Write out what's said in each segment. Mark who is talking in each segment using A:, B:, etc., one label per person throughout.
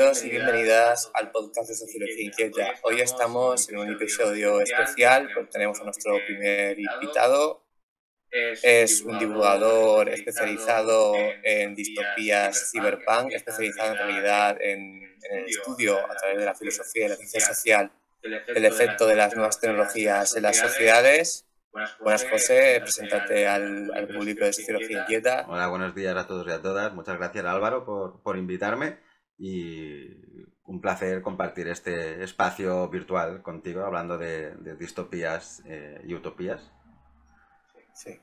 A: Bienvenidos y bienvenidas al podcast de Sociología Inquieta. Hoy estamos en un episodio especial porque tenemos a nuestro primer invitado. Es un divulgador especializado en distopías cyberpunk, especializado en realidad en, en el estudio a través de la filosofía y la ciencia social del efecto de las nuevas tecnologías en las sociedades. Buenas, José. Preséntate al, al público de Sociología Inquieta.
B: Hola, buenos días a todos y a todas. Muchas gracias, Álvaro, por, por invitarme y un placer compartir este espacio virtual contigo hablando de, de distopías eh, y utopías.
A: Sí.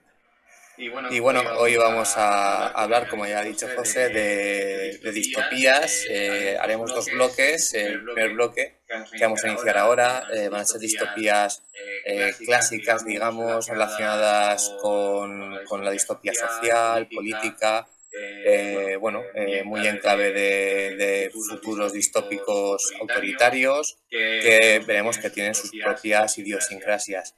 A: Y bueno, y bueno, hoy vamos a hablar, como ya ha dicho José, de, de distopías. Eh, haremos dos bloques. El primer bloque que vamos a iniciar ahora eh, van a ser distopías eh, clásicas, digamos, relacionadas con, con la distopía social, política, eh, bueno, eh, muy en clave de, futuros distópicos autoritarios que veremos que tienen sus propias idiosincrasias.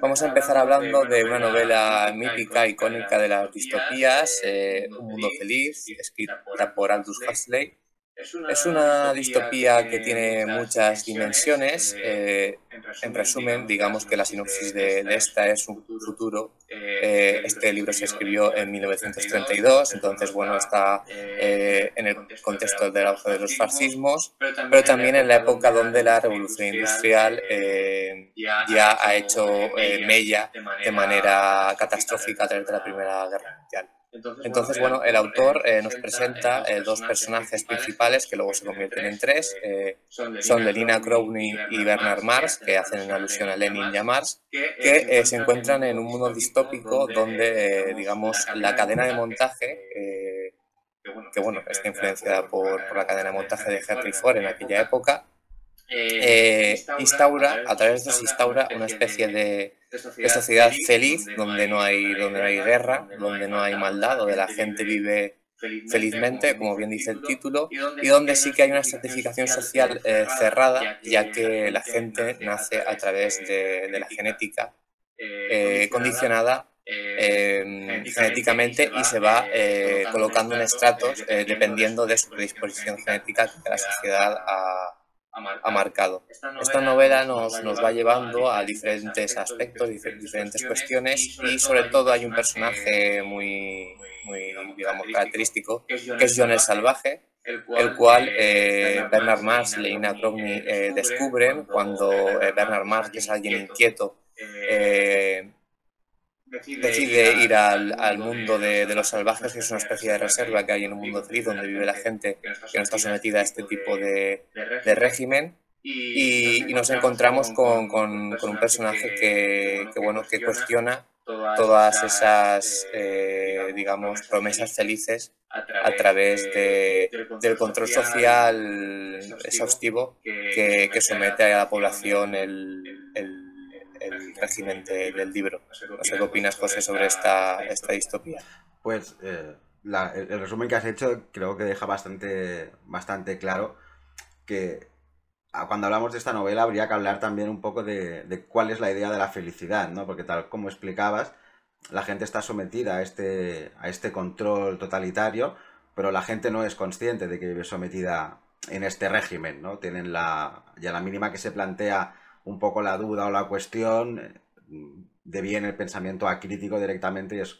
A: Vamos a empezar hablando de una novela mítica, icónica de las distopías, eh, Un mundo feliz, escrita por Aldous Huxley, es una distopía que tiene muchas dimensiones. Eh, en resumen, digamos que la sinopsis de, de esta es un futuro. Eh, este libro se escribió en 1932, entonces, bueno, está eh, en el contexto del auge de los fascismos, pero también en la época donde la revolución industrial eh, ya ha hecho eh, mella de manera catastrófica a través de la Primera Guerra Mundial. Entonces, bueno, el autor eh, nos presenta eh, dos personajes principales que luego se convierten en tres. Eh, son Lelina Crowley y Bernard Mars, que hacen alusión a Lenin y a Mars, que se encuentran en un mundo distópico donde, digamos, la cadena de montaje, que bueno, está influenciada por, por la cadena de montaje de Henry Ford en aquella época, eh, instaura, a través de eso instaura una especie de, de, sociedad feliz donde no, hay, donde no hay guerra, donde no hay maldad, donde la gente vive felizmente, como bien dice el título, y donde sí que hay una estratificación social eh, cerrada, ya que la gente nace a través de, de la genética eh, condicionada eh, genéticamente y se va eh, colocando en estratos eh, dependiendo de su predisposición genética que la sociedad ha, ha marcado. Esta novela nos, nos va llevando a diferentes aspectos, diferentes cuestiones y sobre todo hay un personaje muy, muy digamos, característico que es John el Salvaje, el cual eh, Bernard Mars y Leina Crowley eh, descubren cuando eh, Bernard Mars, que es alguien inquieto, eh, decide ir al, al mundo de, de, los salvajes, que es una especie de reserva que hay en un mundo feliz donde vive la gente que no está sometida a este tipo de, de régimen. Y, y, nos encontramos con, con, con un personaje que, que, bueno, que cuestiona todas esas, eh, digamos, promesas felices a través de, del control social exhaustivo que, que somete a la población el, el el régimen de, del libro. No sé qué opinas, José, sobre esta, esta distopía.
B: Pues eh, la, el, el, resumen que has hecho creo que deja bastante, bastante claro que cuando hablamos de esta novela habría que hablar también un poco de, de cuál es la idea de la felicidad, ¿no? Porque tal como explicabas, la gente está sometida a este, a este control totalitario, pero la gente no es consciente de que vive sometida en este régimen, ¿no? Tienen la, ya la mínima que se plantea un poco la duda o la cuestión, de bien el pensamiento acrítico directamente y es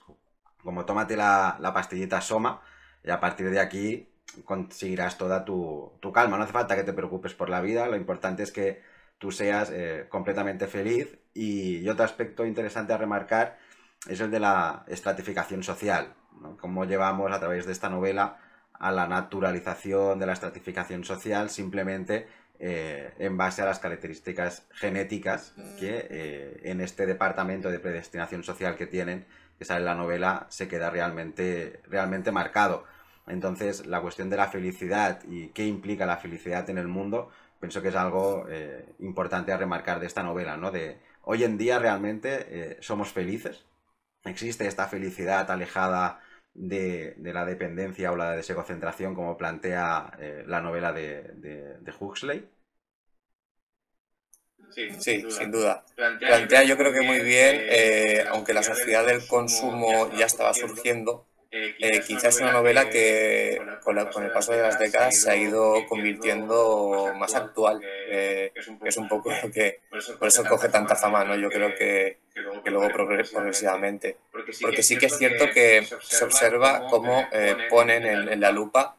B: como tómate la, la pastillita Soma y a partir de aquí conseguirás toda tu, tu, calma. No hace falta que te preocupes por la vida, lo importante es que tú seas eh, completamente feliz. Y, y, otro aspecto interesante a remarcar es el de la estratificación social, ¿no? Cómo llevamos a través de esta novela a la naturalización de la estratificación social simplemente eh, en base a las características genéticas que eh, en este departamento de predestinación social que tienen, que sale la novela, se queda realmente, realmente marcado. Entonces, la cuestión de la felicidad y qué implica la felicidad en el mundo, pienso que es algo eh, importante a remarcar de esta novela, ¿no? De hoy en día realmente somos felices, existe esta felicidad alejada de, la dependencia o la desegocentración como plantea eh, la novela de, Huxley?
A: Sí, sin duda. Plantea, yo creo que muy bien, eh, aunque la sociedad del consumo ya estaba surgiendo, eh, quizás es una novela que con, el paso de las décadas se ha ido convirtiendo más actual, eh, es un poco lo que por eso coge tanta fama, ¿no? Yo creo que, que luego progresivamente. Porque sí que es cierto que se observa cómo eh, ponen en, la lupa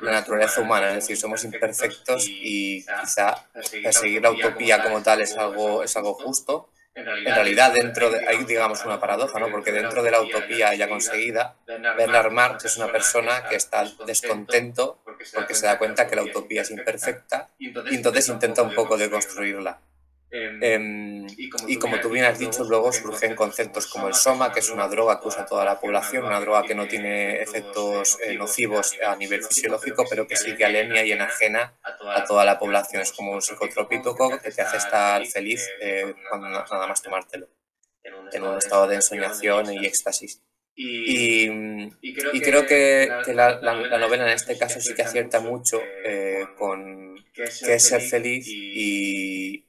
A: la naturaleza humana, es decir, somos imperfectos y quizá perseguir la utopía como tal es algo, es algo justo, en realidad, dentro de, hay digamos una paradoja, ¿no? Porque dentro de la utopía ya conseguida, Bernard Marx es una persona que está descontento porque se da cuenta que la utopía es imperfecta y entonces intenta un poco de Em, em, y, como tú bien has dicho, luego surgen conceptos como el soma, que es una droga que usa toda la población, una droga que no tiene efectos eh, nocivos a nivel fisiológico, pero que sí que alenia y enajena a toda la población. Es como un psicotrópico que te hace estar feliz eh, cuando nada más tomártelo, en un estado de ensoñación y éxtasis. Y, y, creo que, la, la, novela en este caso sí que acierta mucho eh, con qué es ser feliz y,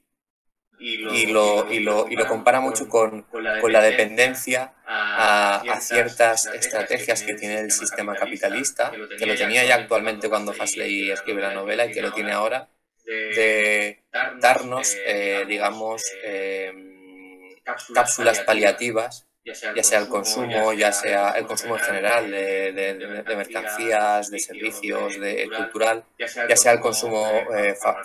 A: y lo, y lo, y lo, compara mucho con, con la dependencia a, a, ciertas estrategias que tiene el sistema capitalista, que lo tenía ya actualmente cuando Hasley escribe la novela y que lo tiene ahora, de darnos, eh, eh, digamos, eh, cápsulas paliativas ya sea el consumo, ya sea el consumo en general de, de, mercancías, de servicios, de cultural, ya sea el consumo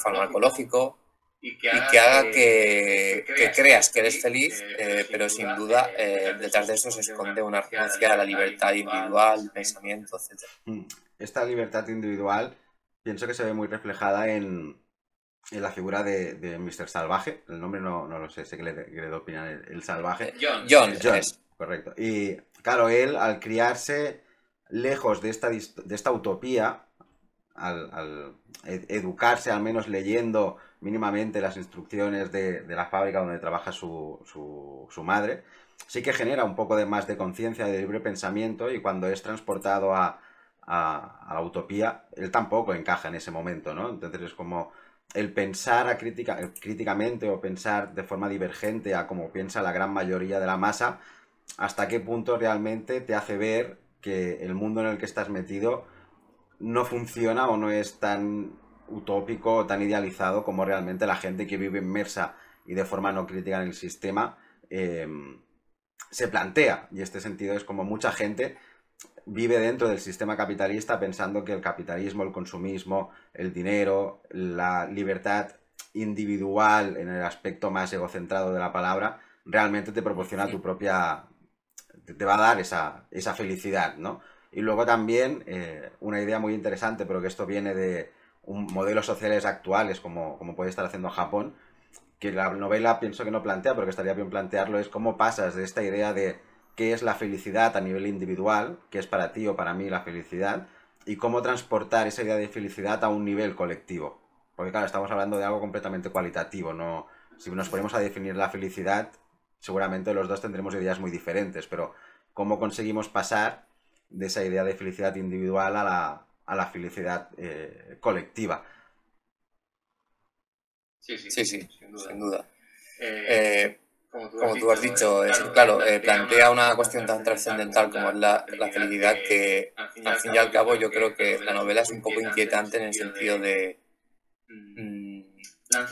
A: farmacológico, y que haga, que, creas que eres feliz, eh, pero sin duda eh, detrás de eso se esconde una renuncia a la libertad individual, pensamiento, etc.
B: Mm, esta libertad individual pienso que se ve muy reflejada en, en la figura de, de Mr. Salvaje. El nombre no, no lo sé, sé que le, que le opinar el, salvaje.
A: John. John,
B: John correcto. Y claro, él al criarse lejos de esta, de esta utopía, al, al educarse al menos leyendo mínimamente las instrucciones de, la fábrica donde trabaja su, su, madre, sí que genera un poco de más de conciencia, de libre pensamiento y cuando es transportado a, la utopía, él tampoco encaja en ese momento, ¿no? Entonces es como el pensar a crítica, críticamente o pensar de forma divergente a como piensa la gran mayoría de la masa, hasta qué punto realmente te hace ver que el mundo en el que estás metido no funciona o no es tan utópico, tan idealizado como realmente la gente que vive inmersa y de forma no crítica en el sistema em, se plantea. Y este sentido es como mucha gente vive dentro del sistema capitalista pensando que el capitalismo, el consumismo, el dinero, la libertad individual en el aspecto más egocentrado de la palabra, realmente te proporciona tu propia... te va a dar esa, esa felicidad, ¿no? Y luego también eh, una idea muy interesante, pero que esto viene de, un modelos sociales actuales como, como puede estar haciendo Japón, que la novela pienso que no plantea, pero que estaría bien plantearlo, es cómo pasas de esta idea de qué es la felicidad a nivel individual, qué es para ti o para mí la felicidad, y cómo transportar esa idea de felicidad a un nivel colectivo. Porque claro, estamos hablando de algo completamente cualitativo, no si nos ponemos a definir la felicidad, seguramente los dos tendremos ideas muy diferentes, pero cómo conseguimos pasar de esa idea de felicidad individual a la, a la felicidad eh, colectiva.
A: Sí, sí, sí, sin duda. Eh, eh, como, tú has dicho, es, claro, plantea una cuestión tan trascendental como es la, felicidad que, al fin y al cabo, yo creo que la novela es un poco inquietante en el sentido de... Mm,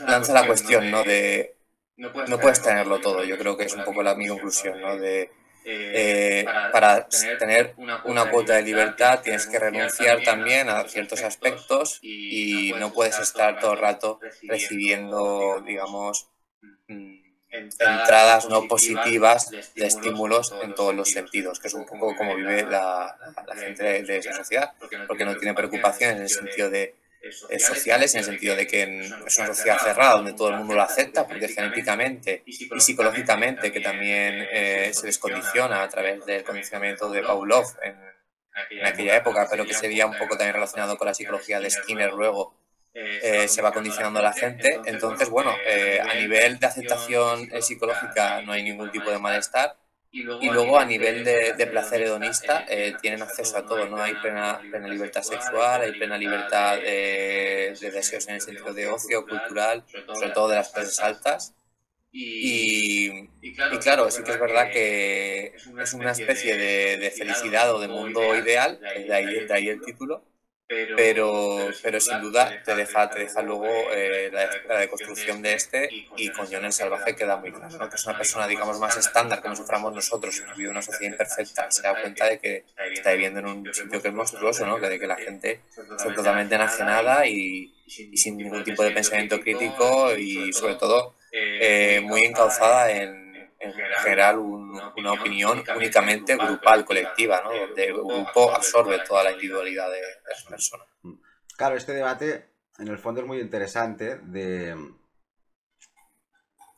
A: lanza la cuestión, ¿no? De... No puedes tenerlo todo, yo creo que es un poco la mi conclusión, ¿no? De eh, para tener una cuota de libertad tienes que renunciar también a ciertos aspectos y no puedes estar todo el rato recibiendo, digamos, mm, entradas no positivas de estímulos en todos los sentidos, que es un poco como vive la, gente de esa sociedad, porque no tiene preocupación en el sentido de
C: sociales en el sentido de que es una sociedad cerrada donde todo el mundo lo acepta porque genéticamente y psicológicamente que también se les condiciona a través del condicionamiento de Pavlov en, en aquella época, pero que sería un poco también relacionado con la psicología de Skinner luego, eh, se va condicionando a la gente. Entonces, bueno, eh, a nivel de aceptación psicológica no hay ningún tipo de malestar. Y luego a nivel de, placer hedonista eh, tienen acceso a todo, ¿no? Hay plena, plena libertad sexual, hay plena libertad de, de deseos en el sentido de ocio, cultural, sobre todo de las clases altas. Y, claro, sí que es verdad que es una especie de, felicidad o de mundo ideal, de ahí, de ahí el título, pero, pero sin duda te deja, te deja luego eh, la, deconstrucción de este y con John el Salvaje queda muy claro, que es una persona, digamos, más estándar que nos suframos nosotros, que vive una sociedad imperfecta, se da cuenta de que está viviendo en un sitio que es monstruoso, ¿no? que de que la gente está totalmente enajenada y, y sin ningún tipo de pensamiento crítico y sobre todo eh, muy encauzada en, en generar una opinión únicamente grupal, colectiva, ¿no? donde el grupo absorbe toda la individualidad de, las personas.
B: Claro, este debate en el fondo es muy interesante de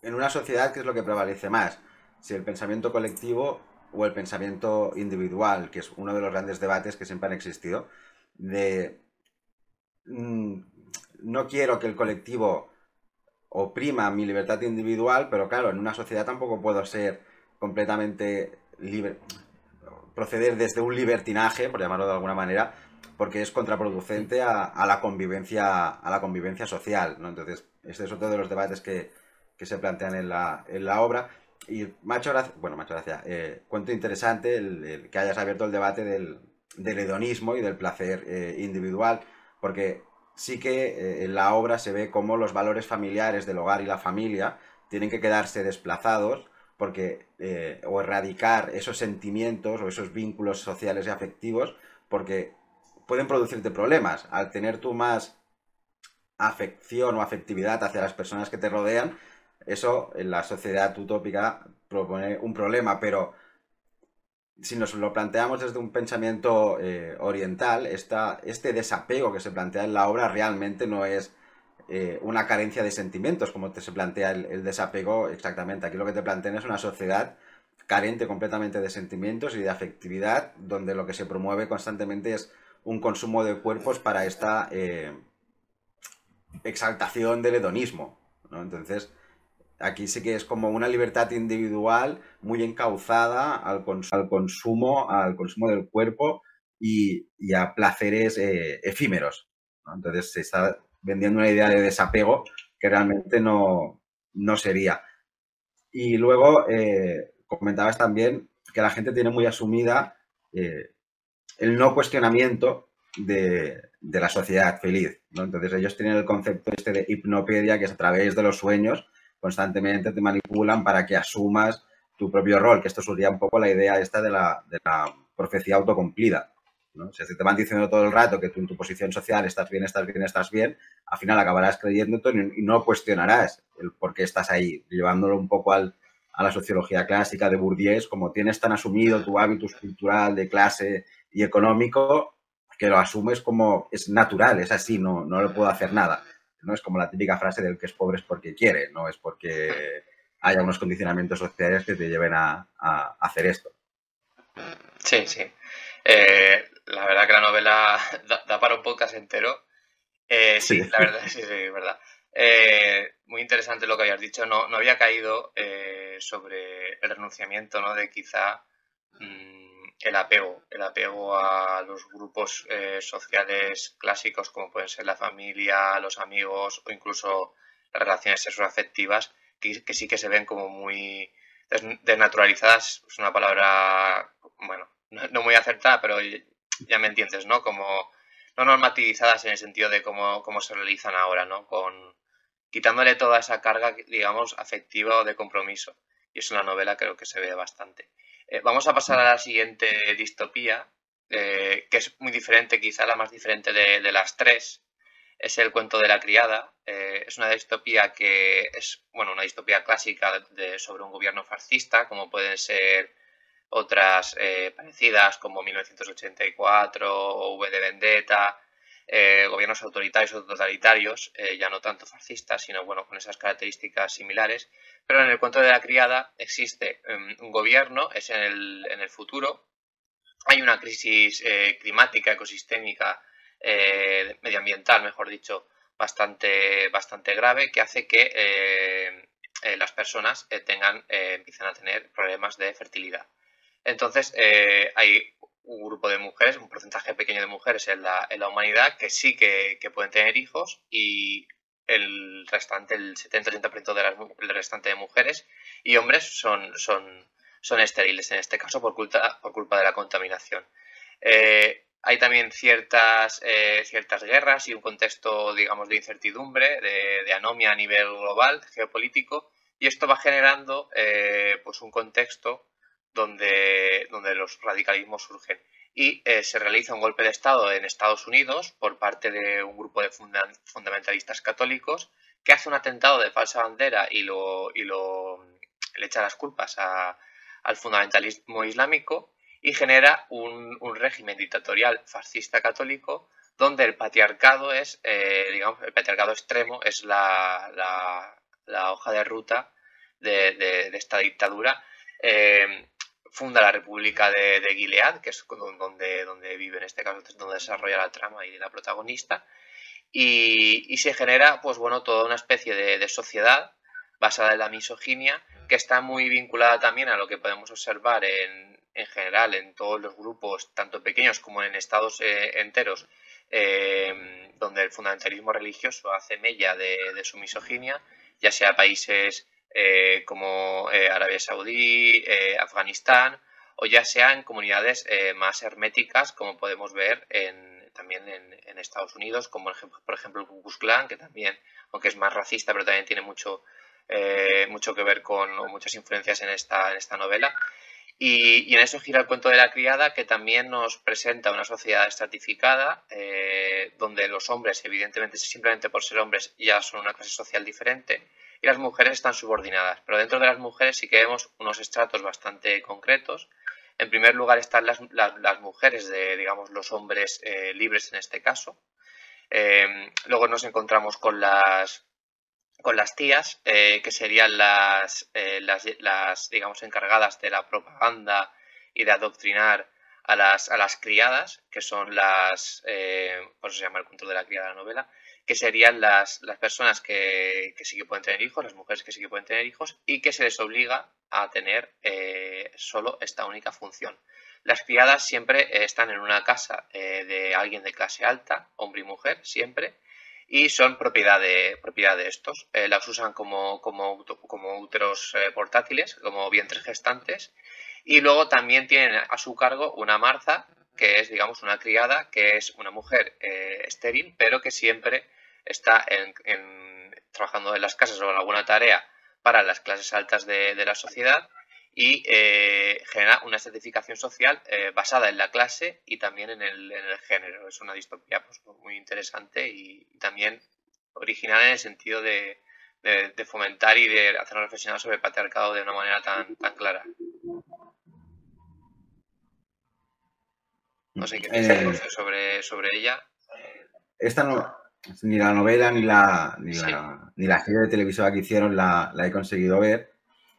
B: en una sociedad qué es lo que prevalece más, si el pensamiento colectivo o el pensamiento individual, que es uno de los grandes debates que siempre han existido, de mm, no quiero que el colectivo oprima mi libertad individual, pero claro, en una sociedad tampoco puedo ser completamente libre, proceder desde un libertinaje, por llamarlo de alguna manera, porque es contraproducente a, la convivencia a la convivencia social, ¿no? Entonces, este es otro de los debates que, se plantean en la, en la obra. Y macho gracia, bueno, macho gracia, eh, cuento interesante el, que hayas abierto el debate del, hedonismo y del placer eh, individual, porque sí que eh, en la obra se ve cómo los valores familiares del hogar y la familia tienen que quedarse desplazados porque eh, o erradicar esos sentimientos o esos vínculos sociales y afectivos porque pueden producirte problemas. Al tener tú más afección o afectividad hacia las personas que te rodean eso en la sociedad utópica propone un problema pero si nos lo planteamos desde un pensamiento eh, oriental, este desapego que se plantea en la obra realmente no es eh, una carencia de sentimientos, como te se plantea el, desapego exactamente. Aquí lo que te plantean es una sociedad carente completamente de sentimientos y de afectividad, donde lo que se promueve constantemente es un consumo de cuerpos para esta eh, exaltación del hedonismo. Entonces, Aquí sí que es como una libertad individual muy encauzada al, consumo, al consumo del cuerpo y, a placeres eh, efímeros. Entonces se está vendiendo una idea de desapego que realmente no, sería. Y luego eh, comentabas también que la gente tiene muy asumida eh, el no cuestionamiento de, la sociedad feliz. Entonces ellos tienen el concepto este de hipnopedia, que es a través de los sueños constantemente te manipulan para que asumas tu propio rol, que esto sería un poco la idea esta de la, de la profecía autocumplida. ¿no? O si te van diciendo todo el rato que tú en tu posición social estás bien, estás bien, estás bien, al final acabarás creyéndote y no cuestionarás el por qué estás ahí, llevándolo un poco al, a la sociología clásica de Bourdieu, como tienes tan asumido tu hábitus cultural de clase y económico, que lo asumes como es natural, es así, no, no le puedo hacer nada. ¿No? Es como la típica frase del que es pobre es porque quiere, no es porque haya unos condicionamientos sociales que te lleven a, hacer esto.
C: Sí, sí. Eh, la verdad que la novela da, para un podcast entero. Eh, sí, la verdad, sí, sí, es verdad. Eh, muy interesante lo que habías dicho. No, no había caído sobre el renunciamiento, ¿no? De quizá mm, el apego, el apego a los grupos eh, sociales clásicos como pueden ser la familia, los amigos o incluso las relaciones sexoafectivas que, que sí que se ven como muy desnaturalizadas, es una palabra, bueno, no, muy acertada, pero ya me entiendes, ¿no? Como no normativizadas en el sentido de cómo, cómo se realizan ahora, ¿no? Con quitándole toda esa carga, digamos, afectiva o de compromiso. Y eso en la novela creo que se ve bastante. Eh, vamos a pasar a la siguiente distopía, eh, que es muy diferente, quizá la más diferente de, las tres. Es el cuento de la criada. Eh, es una distopía que es, bueno, una distopía clásica sobre un gobierno fascista, como pueden ser otras parecidas como 1984 o V de Vendetta. Eh, gobiernos autoritarios o totalitarios, eh, ya no tanto fascistas, sino bueno, con esas características similares. Pero en el cuento de la criada existe em, un gobierno, es en el, en el futuro, hay una crisis eh, climática, ecosistémica, medioambiental, mejor dicho, bastante, bastante grave, que hace que las personas tengan, empiecen a tener problemas de fertilidad. Entonces, hay un grupo de mujeres, un porcentaje pequeño de mujeres en la, en la humanidad que sí que, pueden tener hijos y el restante, el 70-80% del restante de mujeres y hombres son, son, son estériles, en este caso por culpa, por culpa de la contaminación. Eh, hay también ciertas, eh, ciertas guerras y un contexto, digamos, de incertidumbre, de, anomia a nivel global, geopolítico, y esto va generando eh, pues un contexto donde, donde los radicalismos surgen. Y eh, se realiza un golpe de Estado en Estados Unidos por parte de un grupo de fundamentalistas católicos que hace un atentado de falsa bandera y, lo, y lo, le echa las culpas al fundamentalismo islámico y genera un, un, régimen dictatorial fascista católico donde el patriarcado es, eh, digamos, el patriarcado extremo es la, la, hoja de ruta de, de, esta dictadura. Eh, funda la República de, Gilead, que es donde, donde vive en este caso, donde desarrolla la trama y la protagonista, y, se genera, pues bueno, toda una especie de, sociedad basada en la misoginia, que está muy vinculada también a lo que podemos observar en, en general en todos los grupos, tanto pequeños como en estados eh, enteros, eh, donde el fundamentalismo religioso hace mella de, de su misoginia, ya sea países eh, como eh, Arabia Saudí, eh, Afganistán, o ya sea en comunidades más herméticas, como podemos ver también en, Estados Unidos, como por ejemplo el Ku Klux Klan, que también, aunque es más racista, pero también tiene mucho, mucho que ver con muchas influencias en esta, en esta novela. Y, en eso gira el cuento de la criada, que también nos presenta una sociedad estratificada, donde los hombres, evidentemente, simplemente por ser hombres, ya son una clase social diferente, y las mujeres están subordinadas. Pero dentro de las mujeres sí que vemos unos estratos bastante concretos. En primer lugar están las, mujeres de, digamos, los hombres eh, libres en este caso. Eh, luego nos encontramos con las, con las tías, eh, que serían las, las, digamos, encargadas de la propaganda y de adoctrinar a las, a las criadas, que son las, por eso se llama el punto de la criada de la novela, que serían las, las personas que, sí que pueden tener hijos, las mujeres que sí que pueden tener hijos, y que se les obliga a tener eh, solo esta única función. Las criadas siempre eh, están en una casa eh, de alguien de clase alta, hombre y mujer, siempre, y son propiedad de, propiedad de estos. las usan como, como, como úteros portátiles, como vientres gestantes, y luego también tienen a su cargo una marza que es, digamos, una criada, que es una mujer estéril, pero que siempre está en, trabajando en las casas o en alguna tarea para las clases altas de, la sociedad y eh, genera una estratificación social eh, basada en la clase y también en el, género. Es una distopía pues, muy interesante y, también original en el sentido de, fomentar y de hacernos reflexionar sobre el patriarcado de una manera tan, tan clara. No sé qué piensas eh, sobre, sobre ella.
B: Esta no, ni la novela ni la, ni, la, serie de televisión que hicieron la, he conseguido ver,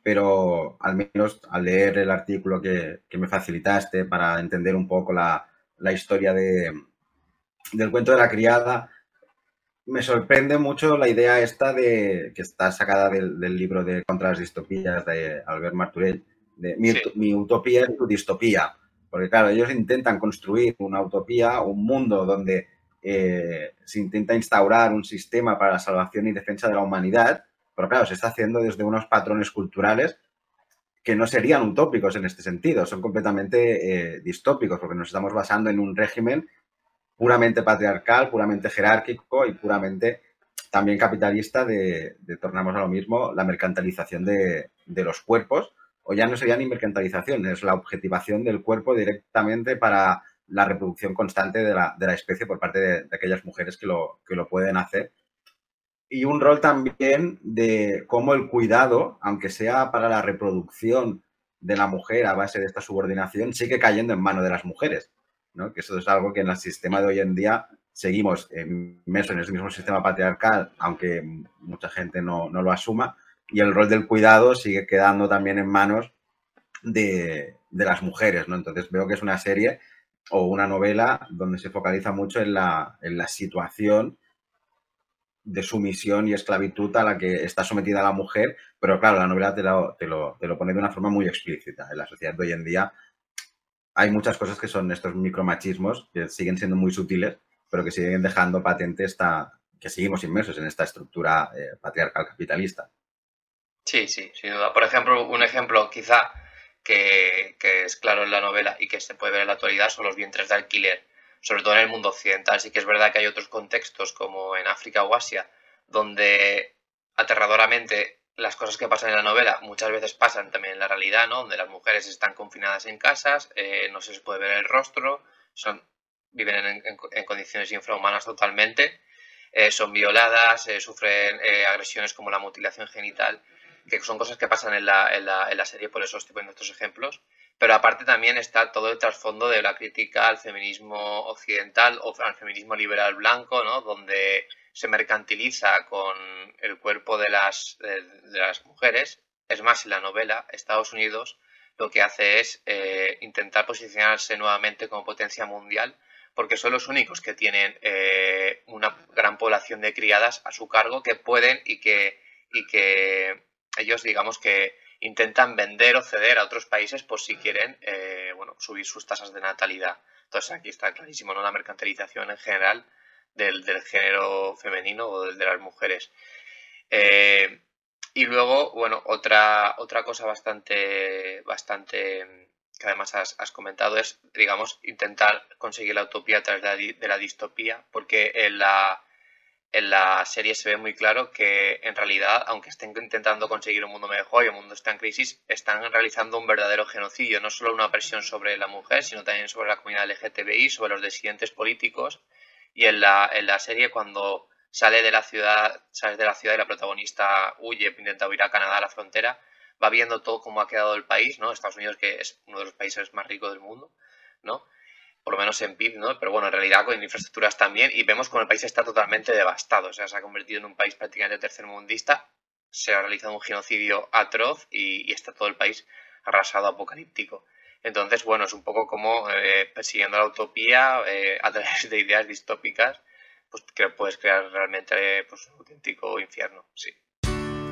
B: pero al menos al leer el artículo que, me facilitaste para entender un poco la, historia de, del cuento de la criada, me sorprende mucho la idea esta de que está sacada del, libro de Contra las distopías de Albert Marturell, de mi, mi utopía es tu distopía porque claro, ellos intentan construir una utopía, un mundo donde eh, se intenta instaurar un sistema para la salvación y defensa de la humanidad, pero claro, se está haciendo desde unos patrones culturales que no serían utópicos en este sentido, son completamente eh, distópicos, porque nos estamos basando en un régimen puramente patriarcal, puramente jerárquico y puramente también capitalista de, tornamos a lo mismo, la mercantilización de los cuerpos o ya no sería ni mercantilización, es la objetivación del cuerpo directamente para la reproducción constante de la, especie por parte de, aquellas mujeres que lo, que lo pueden hacer. Y un rol también de cómo el cuidado, aunque sea para la reproducción de la mujer a base de esta subordinación, sigue cayendo en manos de las mujeres. ¿no? Que eso es algo que en el sistema de hoy en día seguimos inmersos en ese mismo sistema patriarcal, aunque mucha gente no, no, lo asuma, y el rol del cuidado sigue quedando también en manos de, de, las mujeres, ¿no? Entonces veo que es una serie o una novela donde se focaliza mucho en la, en la situación de sumisión y esclavitud a la que está sometida la mujer, pero claro, la novela te lo, te, lo, te lo, pone de una forma muy explícita. En la sociedad de hoy en día hay muchas cosas que son estos micromachismos, que siguen siendo muy sutiles, pero que siguen dejando patente esta, que seguimos inmersos en esta estructura eh, patriarcal capitalista.
C: Sí, sí, sin duda. Por ejemplo, un ejemplo quizá que, es claro en la novela y que se puede ver en la actualidad son los vientres de alquiler sobre todo en el mundo occidental. Sí que es verdad que hay otros contextos, como en África o Asia, donde aterradoramente las cosas que pasan en la novela muchas veces pasan también en la realidad, ¿no? Donde las mujeres están confinadas en casas, eh, no se les puede ver el rostro, son, viven en, condiciones infrahumanas totalmente, eh, son violadas, eh, sufren agresiones como la mutilación genital, que son cosas que pasan en la, en la, en la serie, por eso estoy poniendo estos ejemplos. Pero aparte también está todo el trasfondo de la crítica al feminismo occidental o al feminismo liberal blanco, ¿no? Donde se mercantiliza con el cuerpo de las, de, las mujeres. Es más, en la novela, Estados Unidos lo que hace es eh, intentar posicionarse nuevamente como potencia mundial porque son los únicos que tienen eh, una gran población de criadas a su cargo que pueden y que, y que ellos digamos que intentan vender o ceder a otros países por si quieren eh, bueno, subir sus tasas de natalidad. Entonces aquí está clarísimo ¿no? la mercantilización en general del, género femenino o del de las mujeres. Eh, y luego, bueno, otra, otra cosa bastante, bastante que además has, comentado es, digamos, intentar conseguir la utopía a través de la, de la distopía, porque en la, en la serie se ve muy claro que en realidad, aunque estén intentando conseguir un mundo mejor y el mundo está en crisis, están realizando un verdadero genocidio, no solo una presión sobre la mujer, sino también sobre la comunidad LGTBI, sobre los disidentes políticos. Y en la, en la serie, cuando sale de la ciudad, sale de la ciudad y la protagonista huye, intenta huir a Canadá, a la frontera, va viendo todo cómo ha quedado el país, ¿no? Estados Unidos, que es uno de los países más ricos del mundo, ¿no? Por lo menos en PIB, ¿no? Pero bueno, en realidad con infraestructuras también, y vemos como el país está totalmente devastado, o sea, se ha convertido en un país prácticamente tercermundista, se ha realizado un genocidio atroz y, está todo el país arrasado, apocalíptico. Entonces, bueno, es un poco como eh, persiguiendo la utopía eh, a través de ideas distópicas, pues que puedes crear realmente pues, un auténtico infierno, sí.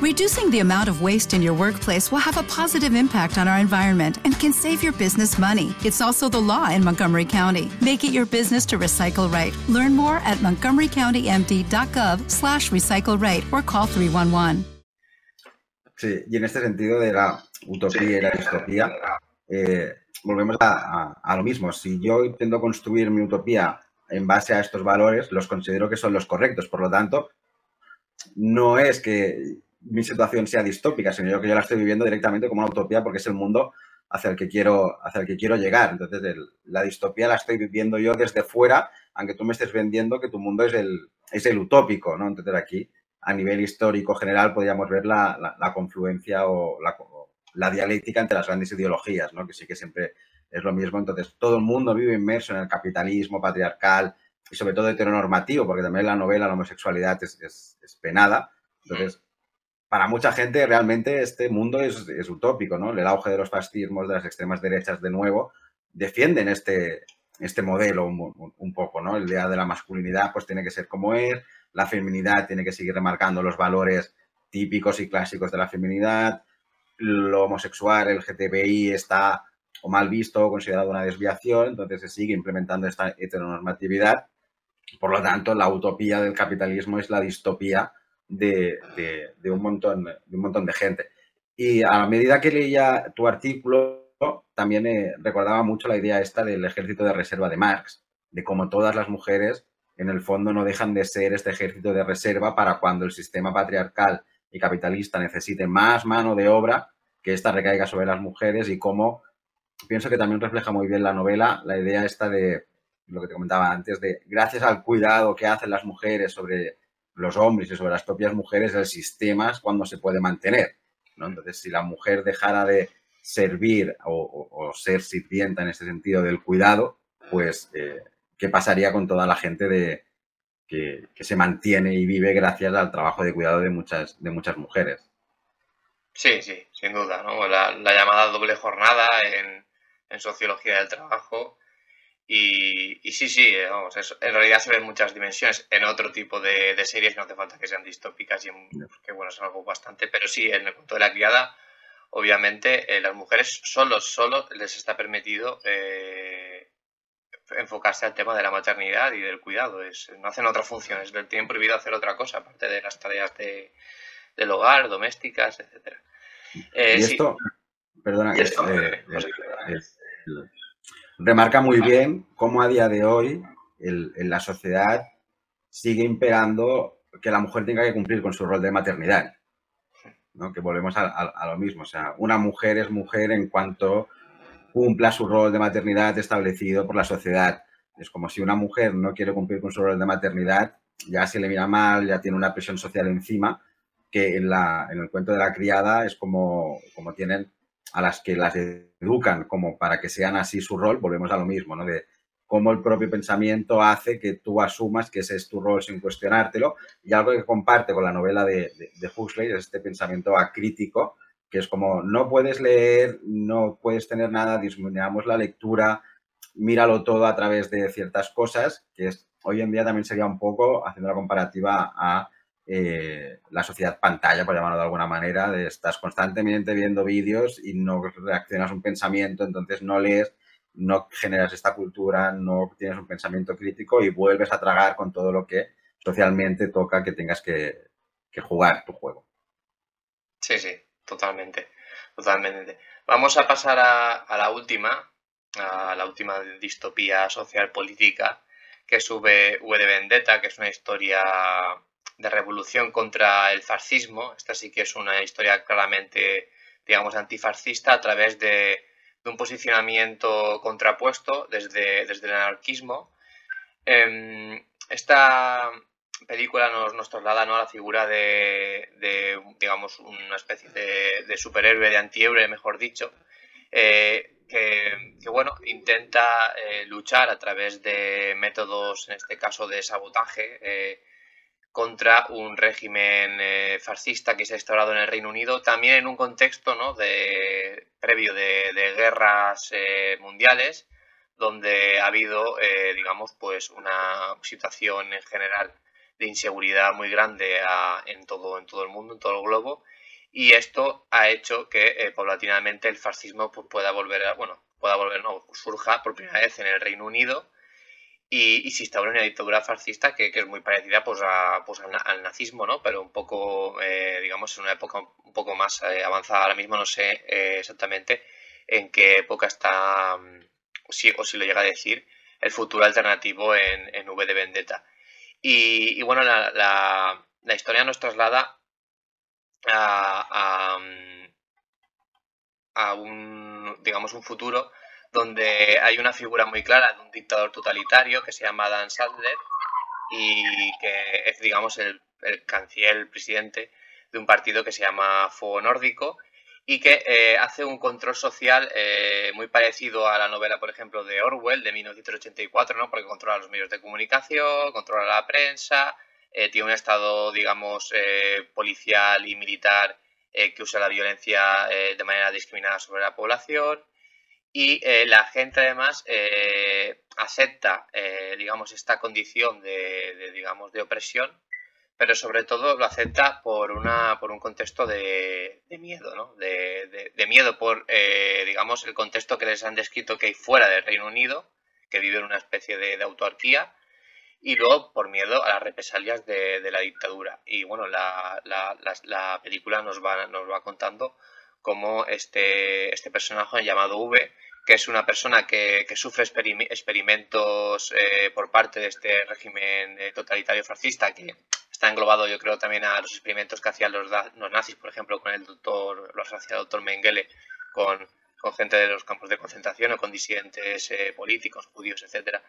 D: Reducing the amount of waste in your workplace will have a positive impact on our environment and can save your business money. It's also the law in Montgomery County. Make it your business to recycle right. Learn more at montgomerycountymd.gov slash recycle right or call 311.
B: Sí, y en este sentido de la utopía y la distopía, eh, volvemos a, a, a lo mismo. Si yo intento construir mi utopía en base a estos valores, los considero que son los correctos. Por lo tanto, no es que mi situación sea distópica, sino yo que yo la estoy viviendo directamente como una utopía porque es el mundo hacia el que quiero, hacia el que quiero llegar. Entonces, la distopía la estoy viviendo yo desde fuera, aunque tú me estés vendiendo que tu mundo es el, es el utópico, ¿no? Entonces, aquí, a nivel histórico general, podríamos ver la, la, confluencia o la, la, dialéctica entre las grandes ideologías, ¿no? Que sí que siempre es lo mismo. Entonces, todo el mundo vive inmerso en el capitalismo patriarcal y sobre todo heteronormativo, porque también la novela la homosexualidad es, es, es penada. Entonces, para mucha gente realmente este mundo es, utópico, ¿no? El auge de los fascismos, de las extremas derechas de nuevo, defienden este, este modelo un, poco, ¿no? El día de la masculinidad pues tiene que ser como es, la feminidad tiene que seguir remarcando los valores típicos y clásicos de la feminidad, lo homosexual, el GTBI está o mal visto o considerado una desviación, entonces se sigue implementando esta heteronormatividad. Por lo tanto, la utopía del capitalismo es la distopía de, un montón, de gente. Y a medida que leía tu artículo, también recordaba mucho la idea esta del ejército de reserva de Marx, de cómo todas las mujeres en el fondo no dejan de ser este ejército de reserva para cuando el sistema patriarcal y capitalista necesite más mano de obra, que ésta recaiga sobre las mujeres y cómo pienso que también refleja muy bien la novela la idea esta de lo que te comentaba antes, de gracias al cuidado que hacen las mujeres sobre los hombres y sobre las propias mujeres, el sistema es cuando se puede mantener. ¿no? Entonces, si la mujer dejara de servir o, ser sirvienta en este sentido del cuidado, pues, eh, ¿qué pasaría con toda la gente de, que, se mantiene y vive gracias al trabajo de cuidado de muchas, de muchas mujeres?
C: Sí, sí, sin duda. La, llamada doble jornada en sociología del trabajo y, sí, sí, eh, vamos, en realidad se ven muchas dimensiones en otro tipo de, series, no hace falta que sean distópicas, y que bueno, es algo bastante, pero sí, en el punto de la criada, obviamente, eh, las mujeres solo, solo les está permitido eh, enfocarse al tema de la maternidad y del cuidado, es, no hacen otras funciones, les tienen prohibido hacer otra cosa, aparte de las tareas de, del hogar, domésticas, etcétera.
B: y esto, perdona, esto, remarca muy bien cómo a día de hoy en la sociedad sigue imperando que la mujer tenga que cumplir con su rol de maternidad. ¿no? Que volvemos a, lo mismo. O sea, una mujer es mujer en cuanto cumpla su rol de maternidad establecido por la sociedad. Es como si una mujer no quiere cumplir con su rol de maternidad, ya se le mira mal, ya tiene una presión social encima, que en, la, en el cuento de la criada es como, como tienen a las que las educan como para que sean así su rol, volvemos a lo mismo, ¿no? De cómo el propio pensamiento hace que tú asumas que ese es tu rol sin cuestionártelo. Y algo que comparte con la novela de, de, Huxley es este pensamiento acrítico, que es como no puedes leer, no puedes tener nada, disminuyamos la lectura, míralo todo a través de ciertas cosas, que es, hoy en día también sería un poco, haciendo la comparativa a eh, la sociedad pantalla, por llamarlo de alguna manera, de estás constantemente viendo vídeos y no reaccionas un pensamiento, entonces no lees, no generas esta cultura, no tienes un pensamiento crítico y vuelves a tragar con todo lo que socialmente toca que tengas que, jugar tu juego.
C: Sí, sí, totalmente, totalmente. Vamos a pasar a, la última, a la última distopía social política que sube V de Vendetta, que es una historia de revolución contra el fascismo. Esta sí que es una historia claramente, digamos, antifascista a través de, un posicionamiento contrapuesto desde, desde el anarquismo. Em, esta película nos, nos traslada ¿no? a la figura de, digamos, una especie de, superhéroe, de antihéroe, mejor dicho, eh, que, bueno, intenta eh, luchar a través de métodos, en este caso de sabotaje, eh, contra un régimen eh, fascista que se ha instaurado en el Reino Unido, también en un contexto ¿no? de, previo de, guerras eh, mundiales, donde ha habido, eh, digamos, pues una situación en general de inseguridad muy grande en, todo, en todo el mundo, en todo el globo, y esto ha hecho que paulatinamente el fascismo pues, pueda volver a, bueno, pueda volver, no, surja por primera vez en el Reino Unido, y, se instaura una dictadura fascista que, es muy parecida pues, a, pues al, nazismo, ¿no? Pero un poco, eh, digamos, en una época un poco más eh, avanzada. Ahora mismo no sé eh, exactamente en qué época está, mm, o si, o si lo llega a decir, el futuro alternativo en, en V de Vendetta. Y, bueno, la, la, historia nos traslada a, a, mm, a un, digamos, un futuro donde hay una figura muy clara de un dictador totalitario que se llama Dan Sadler y que es, digamos, el, canciller, el presidente de un partido que se llama Fuego Nórdico y que eh, hace un control social eh, muy parecido a la novela, por ejemplo, de Orwell de 1984, ¿no? porque controla los medios de comunicación, controla la prensa, eh, tiene un estado, digamos, policial y militar que usa la violencia de manera discriminada sobre la población y eh, la gente además eh, acepta, eh, digamos, esta condición de, digamos, de opresión, pero sobre todo lo acepta por, una, por un contexto de, miedo, ¿no? De, miedo por, digamos, el contexto que les han descrito que hay fuera del Reino Unido, que vive en una especie de, autarquía, y luego por miedo a las represalias de, la dictadura. Y bueno, la, la, la, película nos va, nos va contando cómo este, este personaje llamado V que es una persona que, sufre experimentos eh, por parte de este régimen eh, totalitario fascista, que está englobado yo creo también a los experimentos que hacían los, nazis, por ejemplo, con el doctor, lo hacía el doctor Mengele, con, gente de los campos de concentración o con disidentes eh, políticos, judíos, etcétera.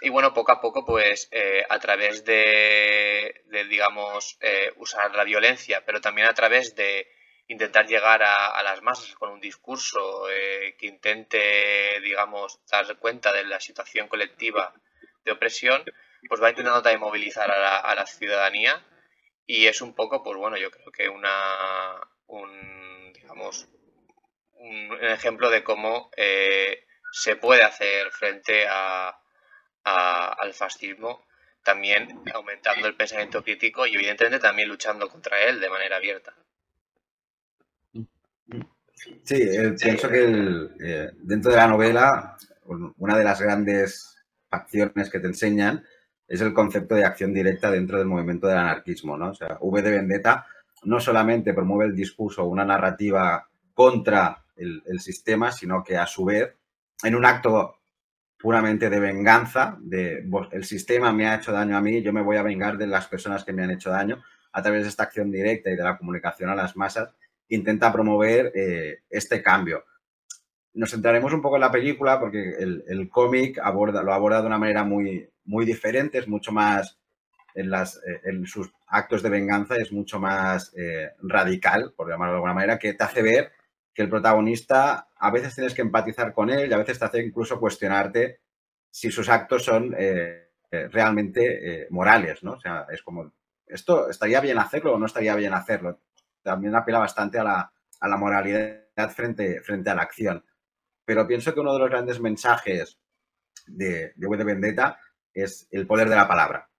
C: y bueno, poco a poco, pues a través de, de digamos, usar la violencia, pero también a través de intentar llegar a, las masas con un discurso eh, que intente, digamos, dar cuenta de la situación colectiva de opresión, pues va intentando también movilizar a la, ciudadanía y es un poco, pues bueno, yo creo que una, un, digamos, un ejemplo de cómo eh, se puede hacer frente a, al fascismo también aumentando el pensamiento crítico y evidentemente también luchando contra él de manera abierta.
B: Sí, pienso que eh, dentro de la novela, una de las grandes acciones que te enseñan es el concepto de acción directa dentro del movimiento del anarquismo, ¿no? O sea, V de Vendetta no solamente promueve el discurso, una narrativa contra el, sistema, sino que a su vez, en un acto puramente de venganza, de el sistema me ha hecho daño a mí, yo me voy a vengar de las personas que me han hecho daño, a través de esta acción directa y de la comunicación a las masas, intenta promover eh, este cambio. Nos centraremos un poco en la película porque el, cómic aborda, lo aborda de una manera muy, muy diferente, es mucho más, en, eh, sus actos de venganza es mucho más eh, radical, por llamarlo de alguna manera, que te hace ver que el protagonista a veces tienes que empatizar con él y a veces te hace incluso cuestionarte si sus actos son realmente morales, ¿no? O sea, es como, ¿esto estaría bien hacerlo o no estaría bien hacerlo? También apela bastante a la, moralidad frente, frente a la acción. Pero pienso que uno de los grandes mensajes de, de de Vendetta es el poder de la palabra.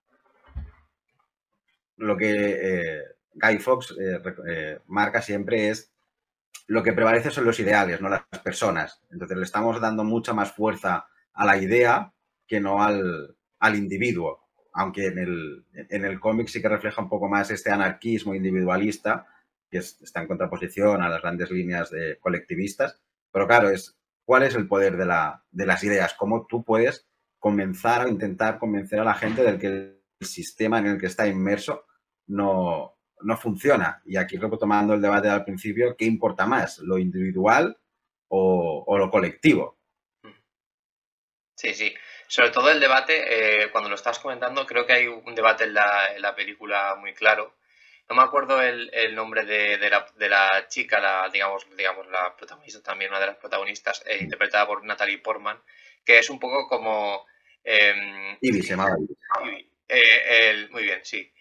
B: Lo que eh, Guy Fox eh, eh, marca siempre es lo que prevalece son los ideales, no las personas. Entonces le estamos dando mucha más fuerza a la idea que no al, al individuo. Aunque en el, en el cómic sí que refleja un poco más este anarquismo individualista que está en contraposición a las grandes líneas de colectivistas. Pero claro, es cuál es el poder de, la, de las ideas, cómo tú puedes comenzar o intentar convencer a la gente del que el sistema en el que está inmerso no, no funciona. Y aquí tomando el debate al principio, ¿qué importa más? ¿Lo individual o, lo colectivo?
C: Sí, sí. Sobre todo el debate, eh, cuando lo estás comentando, creo que hay un debate en la película muy claro, no me acuerdo el, nombre de, la, de, la, chica, la, digamos, digamos, la protagonista también, una de las protagonistas, eh, interpretada por Natalie Portman, que es un poco como...
B: Eh, Ivy se llamaba
C: eh, muy bien, sí.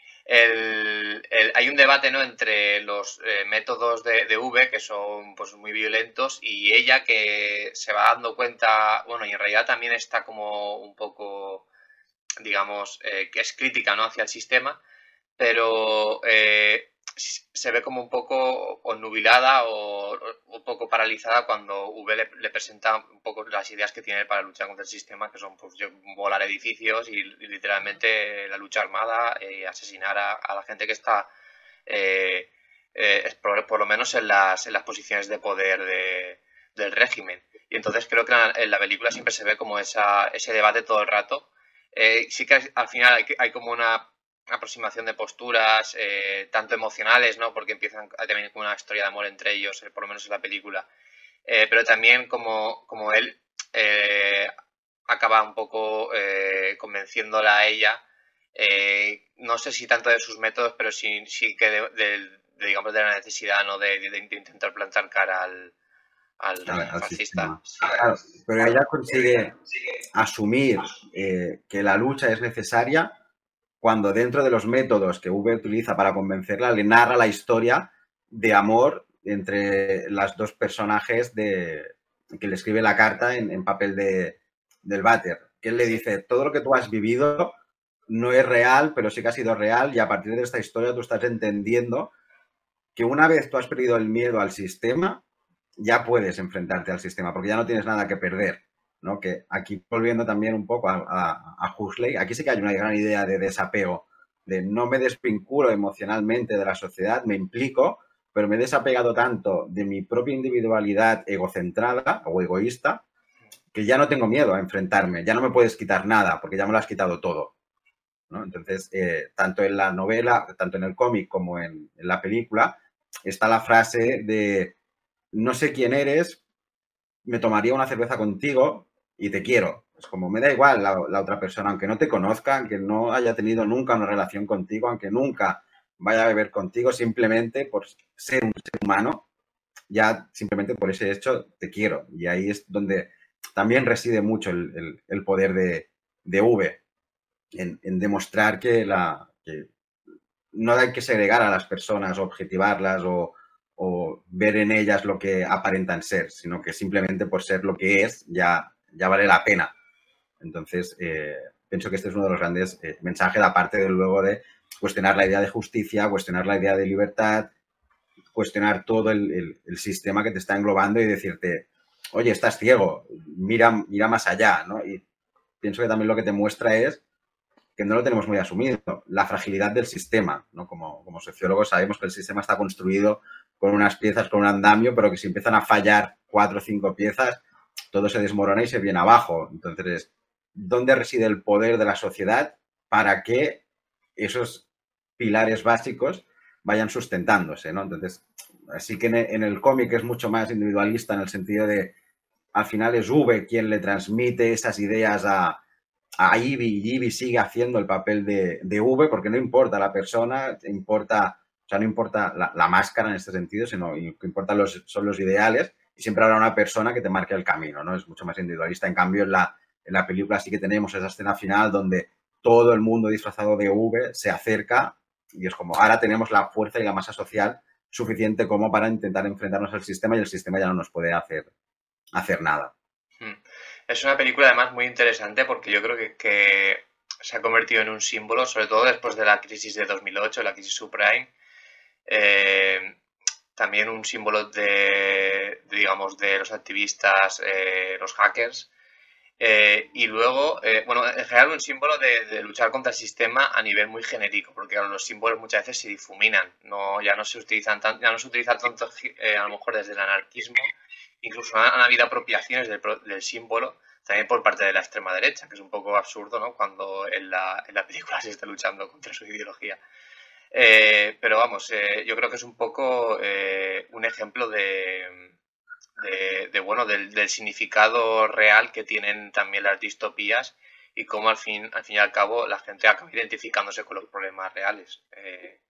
C: hay un debate ¿no? entre los eh, métodos de, de, V que son pues, muy violentos y ella que se va dando cuenta, bueno, y en realidad también está como un poco, digamos, que es crítica ¿no? hacia el sistema, pero eh, se ve como un poco o un poco paralizada cuando V le, presenta un poco las ideas que tiene para luchar contra el sistema, que son pues, volar edificios y, literalmente la lucha armada y asesinar a, la gente que está, eh, eh, por, lo menos en las, en las posiciones de poder del régimen. Y entonces creo que en la película siempre se ve como esa, ese debate todo el rato. sí que al final hay como una aproximación de posturas, eh, tanto emocionales, ¿no? Porque empiezan a tener una historia de amor entre ellos, eh, por lo menos en la película. Eh, pero también como, como él acaba un poco convenciénla a ella, no sé si tanto de sus métodos, pero sí, sí que de, digamos, de la necesidad, ¿no? De, intentar plantar cara al, al, fascista.
B: pero ella consigue asumir que la lucha es necesaria cuando dentro de los métodos que V utiliza para convencerla, le narra la historia de amor entre las dos personajes de, que le escribe la carta en, papel de, del váter. Que él le dice, todo lo que tú has vivido no es real, pero sí que ha sido real y a partir de esta historia tú estás entendiendo que una vez tú has perdido el miedo al sistema, ya puedes enfrentarte al sistema, porque ya no tienes nada que perder. ¿No? Que aquí, volviendo también un poco a, a, Huxley, aquí sí que hay una gran idea de desapego, de no me desvinculo emocionalmente de la sociedad, me implico, pero me he desapegado tanto de mi propia individualidad egocentrada o egoísta que ya no tengo miedo a enfrentarme, ya no me puedes quitar nada porque ya me lo has quitado todo. Entonces, eh, tanto en la novela, tanto en el cómic como en, la película, está la frase de no sé quién eres, me tomaría una cerveza contigo y te quiero. Es como, me da igual la, la, otra persona, aunque no te conozca, aunque no haya tenido nunca una relación contigo, aunque nunca vaya a beber contigo, simplemente por ser un ser humano, ya simplemente por ese hecho te quiero. Y ahí es donde también reside mucho el, el, poder de, de V, en, en, demostrar que, la, que no hay que segregar a las personas, objetivarlas o, o, ver en ellas lo que aparentan ser, sino que simplemente por ser lo que es ya, ya vale la pena. Entonces, eh, pienso que este es uno de los grandes eh, mensajes, aparte de luego de cuestionar la idea de justicia, cuestionar la idea de libertad, cuestionar todo el, el sistema que te está englobando y decirte, oye, estás ciego, mira, mira más allá, ¿no? Y pienso que también lo que te muestra es que no lo tenemos muy asumido, la fragilidad del sistema, ¿no? Como, como sociólogos sabemos que el sistema está construido con unas piezas, con un andamio, pero que si empiezan a fallar cuatro o cinco piezas, todo se desmorona y se viene abajo. Entonces, ¿dónde reside el poder de la sociedad para que esos pilares básicos vayan sustentándose, ¿no? Entonces, así que en el, cómic es mucho más individualista en el sentido de, al final es V quien le transmite esas ideas a, a Ivy y Ivy sigue haciendo el papel de, de V porque no importa la persona, importa, o sea, no importa la, máscara en este sentido, sino que importan los, son los ideales y siempre habrá una persona que te marque el camino, ¿no? Es mucho más individualista. En cambio, en la, en la película sí que tenemos esa escena final donde todo el mundo disfrazado de V se acerca y es como, ahora tenemos la fuerza y la masa social suficiente como para intentar enfrentarnos al sistema y el sistema ya no nos puede hacer, hacer nada.
C: Hmm. Es una película además muy interesante porque yo creo que, se ha convertido en un símbolo, sobre todo después de la crisis de 2008, la crisis subprime, eh, también un símbolo de, digamos, de los activistas, eh, los hackers, eh, y luego, eh, bueno, en general un símbolo de, luchar contra el sistema a nivel muy genérico, porque los símbolos muchas veces se difuminan, no, ya no se utilizan tan, ya no se utiliza tanto eh, a lo mejor desde el anarquismo, incluso han, habido apropiaciones del, del, símbolo también por parte de la extrema derecha, que es un poco absurdo, ¿no? Cuando en la, en la película se está luchando contra su ideología. Pero vamos, yo creo que es un poco un ejemplo de de, bueno, del, significado real que tienen también las distopías y cómo al fin, al fin y al cabo la gente acaba identificándose con los problemas reales. Eh,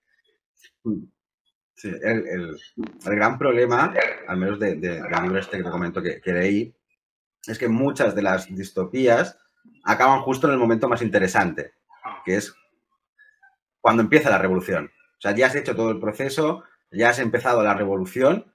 B: sí, el, gran problema, al menos de, del libro este que te comento que, que leí, es que muchas de las distopías acaban justo en el momento más interesante, que es cuando empieza la revolución. O sea, ya has hecho todo el proceso, ya has empezado la revolución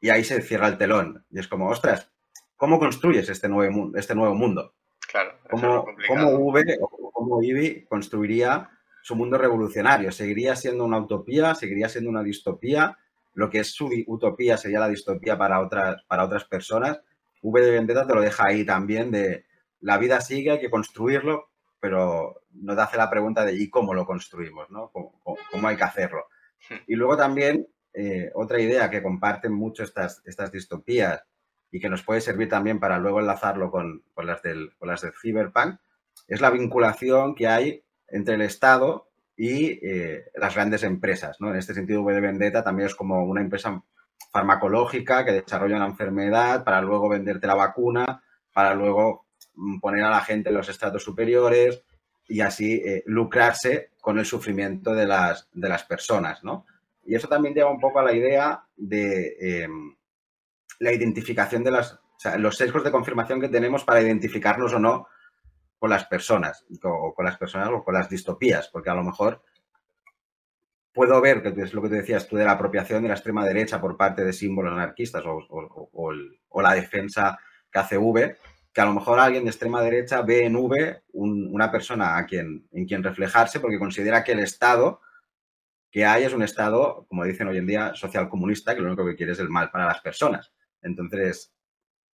B: y ahí se cierra el telón. Y es como, ostras, ¿cómo construyes este nuevo, este nuevo mundo?
C: Claro.
B: ¿Cómo, ¿Cómo V o cómo Ivy construiría su mundo revolucionario? ¿Seguiría siendo una utopía? ¿Seguiría siendo una distopía? Lo que es su utopía sería la distopía para otras, para otras personas. V de Vendetta te lo deja ahí también de la vida sigue, hay que construirlo, pero nos hace la pregunta de ¿y cómo lo construimos? ¿no? cómo hay que hacerlo? Hmm. Y luego también eh, otra idea que comparten mucho estas, estas distopías y que nos puede servir también para luego enlazarlo con, las, del, con las del cyberpunk, es la vinculación que hay entre el Estado y eh, las grandes empresas. ¿no? En este sentido, V de Vendetta también es como una empresa farmacológica que desarrolla una enfermedad para luego venderte la vacuna, para luego poner a la gente en los estratos superiores y así eh, lucrarse con el sufrimiento de las, de las personas. ¿no? Y eso también lleva un poco a la idea de em, la identificación de las, o sea, los sesgos de confirmación que tenemos para identificarnos o no con las personas, o con las personas o con las distopías, porque a lo mejor puedo ver, que es lo que te decías tú, de la apropiación de la extrema derecha por parte de símbolos anarquistas o, la defensa que hace V, que a lo mejor alguien de extrema derecha ve en V una persona a quien, en quien reflejarse porque considera que el Estado que hay es un Estado, como dicen hoy en día, social comunista, que lo único que quiere es el mal para las personas. Entonces,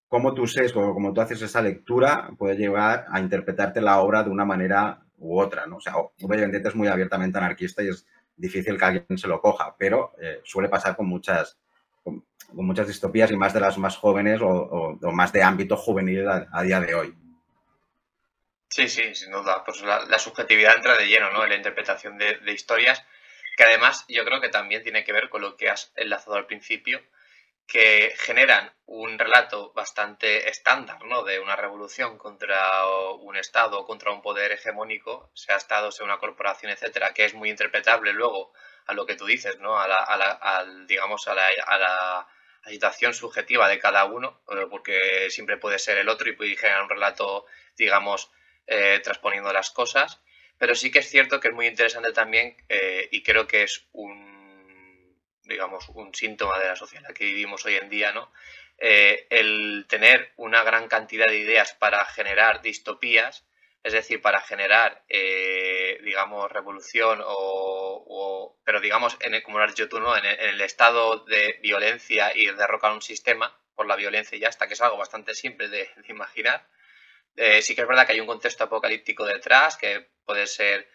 B: cómo tú sesgo, como tú haces esa lectura, puede llevar a interpretarte la obra de una manera u otra, ¿no? O sea, obviamente es muy abiertamente anarquista y es difícil que alguien se lo coja, pero eh, suele pasar con muchas, con, muchas distopías y más de las más jóvenes o, más de ámbito juvenil a, día de hoy.
C: Sí, sí, sin duda. Pues la, subjetividad entra de lleno, ¿no? En la interpretación de, de historias, que además yo creo que también tiene que ver con lo que has enlazado al principio, que generan un relato bastante estándar, ¿no? De una revolución contra un Estado, contra un poder hegemónico, sea Estado, sea una corporación, etcétera, que es muy interpretable luego a lo que tú dices, ¿no? A la, digamos, a la, a la situación subjetiva de cada uno, eh, porque siempre puede ser el otro y puede generar un relato, digamos, eh, transponiendo las cosas. Pero sí que es cierto que es muy interesante también eh, y creo que es un digamos, un síntoma de la sociedad que vivimos hoy en día, ¿no? Eh, el tener una gran cantidad de ideas para generar distopías, es decir, para generar, eh, digamos, revolución o, pero digamos, en el, como lo has dicho tú, ¿no? En el, estado de violencia y de derrocar un sistema por la violencia y ya está, que es algo bastante simple de, imaginar. Eh, sí que es verdad que hay un contexto apocalíptico detrás, que puede ser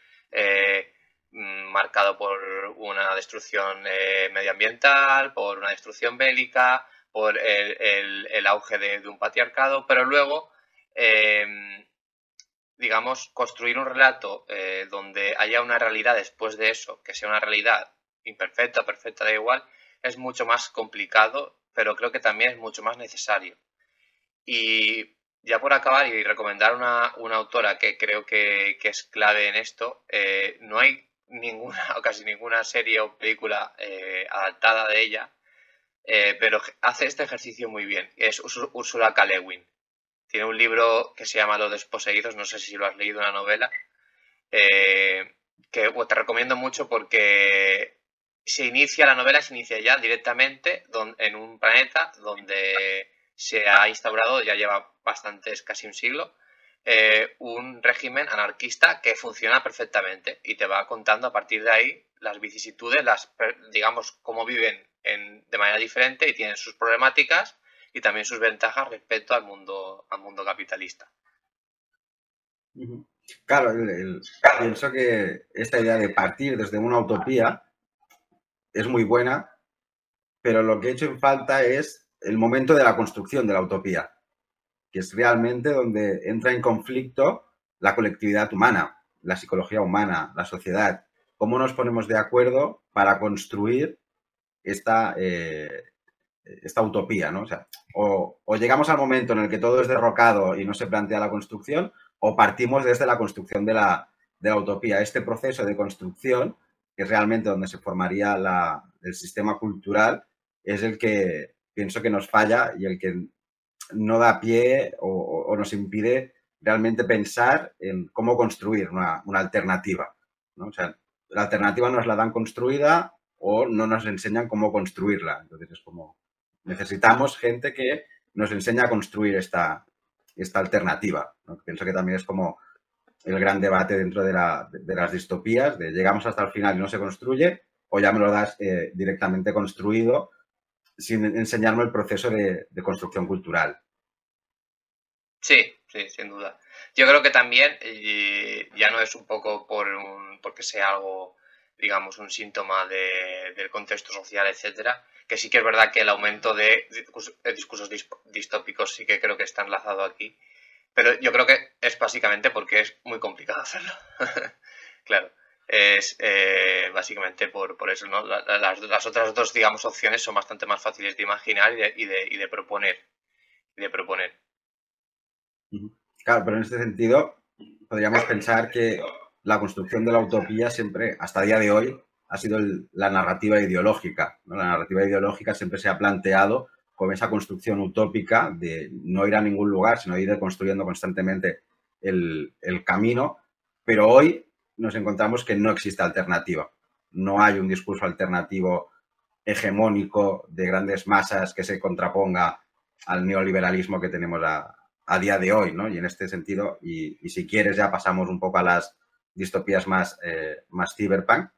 C: Mm, marcado por una destrucción eh, medioambiental, por una destrucción bélica, por el, auge de, un patriarcado, pero luego, digamos, construir un relato eh, donde haya una realidad después de eso, que sea una realidad imperfecta, perfecta, da igual, es mucho más complicado, pero creo que también es mucho más necesario. Y ya por acabar y recomendar una, autora que creo que, es clave en esto, eh, no hay ninguna o casi ninguna serie o película eh, adaptada de ella, pero hace este ejercicio muy bien. Es Ursula K. Tiene un libro que se llama Los desposeídos, no sé si lo has leído, una novela, eh, que te recomiendo mucho porque se inicia, la novela se inicia ya directamente en un planeta donde se ha instaurado, ya lleva bastantes, casi un siglo, eh, un régimen anarquista que funciona perfectamente y te va contando a partir de ahí las vicisitudes, las, digamos, cómo viven de manera diferente y tienen sus problemáticas y también sus ventajas respecto al mundo, al mundo capitalista.
B: Claro, pienso que esta idea de partir desde una utopía es muy buena, pero lo que he hecho en falta es el momento de la construcción de la utopía que es realmente donde entra en conflicto la colectividad humana, la psicología humana, la sociedad. ¿Cómo nos ponemos de acuerdo para construir esta, eh, esta utopía? ¿no? O, o, llegamos al momento en el que todo es derrocado y no se plantea la construcción, o partimos desde la construcción de la, de utopía. Este proceso de construcción, que es realmente donde se formaría la, el sistema cultural, es el que pienso que nos falla y el que no da pie o, nos impide realmente pensar en cómo construir una, alternativa. ¿no? O sea, la alternativa nos la dan construida o no nos enseñan cómo construirla. Entonces es como, necesitamos gente que nos enseñe a construir esta, esta alternativa. Pienso que también es como el gran debate dentro de, las distopías, de llegamos hasta el final y no se construye, o ya me lo das eh, directamente construido sin enseñarme el proceso de, construcción cultural.
C: Sí, sí, sin duda. Yo creo que también ya no es un poco por porque sea algo, digamos, un síntoma del contexto social, etcétera, que sí que es verdad que el aumento de discursos distópicos sí que creo que está enlazado aquí, pero yo creo que es básicamente porque es muy complicado hacerlo. claro es eh, básicamente por, eso. ¿no? Las, otras dos, digamos, opciones son bastante más fáciles de imaginar y de, y de, proponer. de proponer.
B: Claro, pero en este sentido podríamos pensar que la construcción de la utopía siempre, hasta día de hoy, ha sido la narrativa ideológica. La narrativa ideológica siempre se ha planteado como esa construcción utópica de no ir a ningún lugar, sino ir construyendo constantemente el, el camino. Pero hoy nos encontramos que no existe alternativa. No hay un discurso alternativo hegemónico de grandes masas que se contraponga al neoliberalismo que tenemos a, día de hoy, ¿no? Y en este sentido, y, si quieres ya pasamos un poco a las distopías más, eh, más cyberpunk.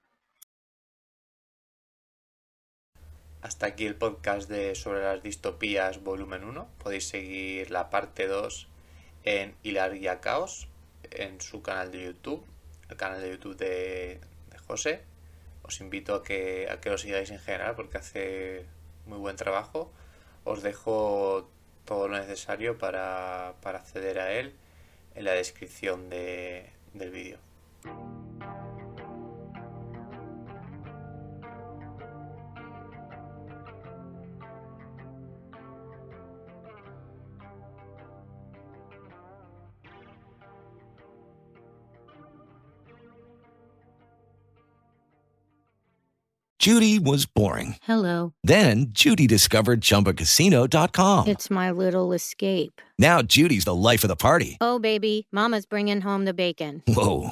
C: Hasta aquí el podcast de sobre las distopías volumen 1. Podéis seguir la parte 2 en Hilaria Caos en su canal de YouTube el canal de YouTube de, José.
A: os invito a que, a que lo sigáis en general porque hace muy buen trabajo. Os dejo todo lo necesario para, acceder a él en la descripción del vídeo.
E: Judy was boring.
F: Hello.
E: Then Judy discovered chumbacasino.com.
F: It's my little escape.
E: Now Judy's the life of the party.
F: Oh, baby, Mama's bringing home the bacon.
E: Whoa.